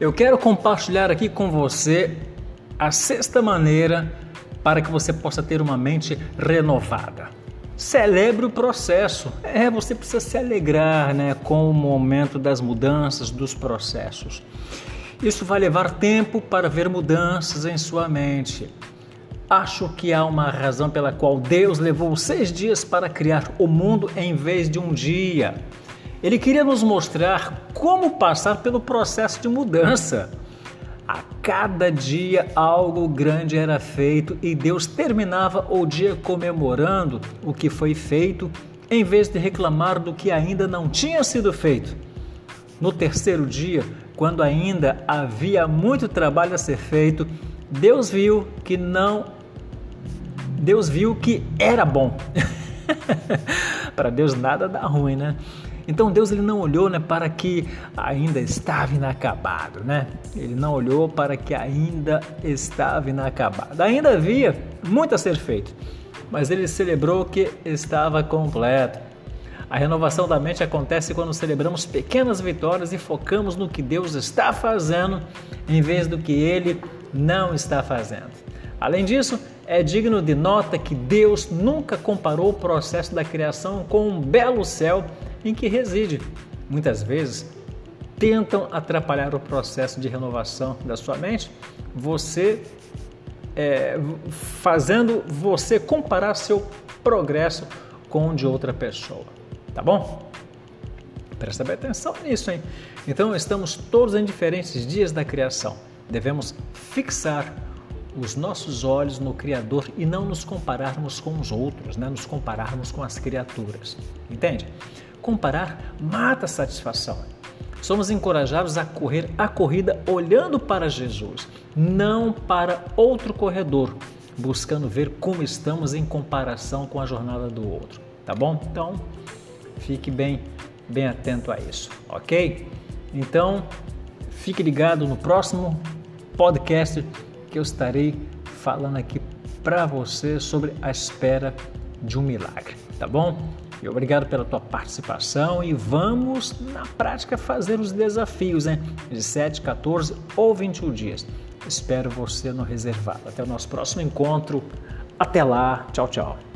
Eu quero compartilhar aqui com você a sexta maneira para que você possa ter uma mente renovada. Celebre o processo. É, você precisa se alegrar né, com o momento das mudanças, dos processos. Isso vai levar tempo para ver mudanças em sua mente. Acho que há uma razão pela qual Deus levou seis dias para criar o mundo em vez de um dia. Ele queria nos mostrar como passar pelo processo de mudança. A cada dia algo grande era feito e Deus terminava o dia comemorando o que foi feito, em vez de reclamar do que ainda não tinha sido feito. No terceiro dia, quando ainda havia muito trabalho a ser feito, Deus viu que não Deus viu que era bom. para Deus nada dá ruim, né? Então Deus ele não olhou né, para que ainda estava inacabado, né? Ele não olhou para que ainda estava inacabado. Ainda havia muito a ser feito, mas ele celebrou que estava completo. A renovação da mente acontece quando celebramos pequenas vitórias e focamos no que Deus está fazendo em vez do que ele não está fazendo. Além disso, é digno de nota que Deus nunca comparou o processo da criação com um belo céu em que reside. Muitas vezes tentam atrapalhar o processo de renovação da sua mente, você é, fazendo você comparar seu progresso com o de outra pessoa. Tá bom? Presta bem atenção nisso, hein? Então, estamos todos em diferentes dias da criação. Devemos fixar os nossos olhos no Criador e não nos compararmos com os outros, né? nos compararmos com as criaturas. Entende? Comparar mata a satisfação. Somos encorajados a correr a corrida olhando para Jesus, não para outro corredor, buscando ver como estamos em comparação com a jornada do outro. Tá bom? Então, fique bem, bem atento a isso, ok? Então, fique ligado no próximo podcast que eu estarei falando aqui para você sobre a espera de um milagre, tá bom? E obrigado pela tua participação e vamos na prática fazer os desafios, né? De 7, 14 ou 21 dias. Espero você no reservado. Até o nosso próximo encontro. Até lá. Tchau, tchau.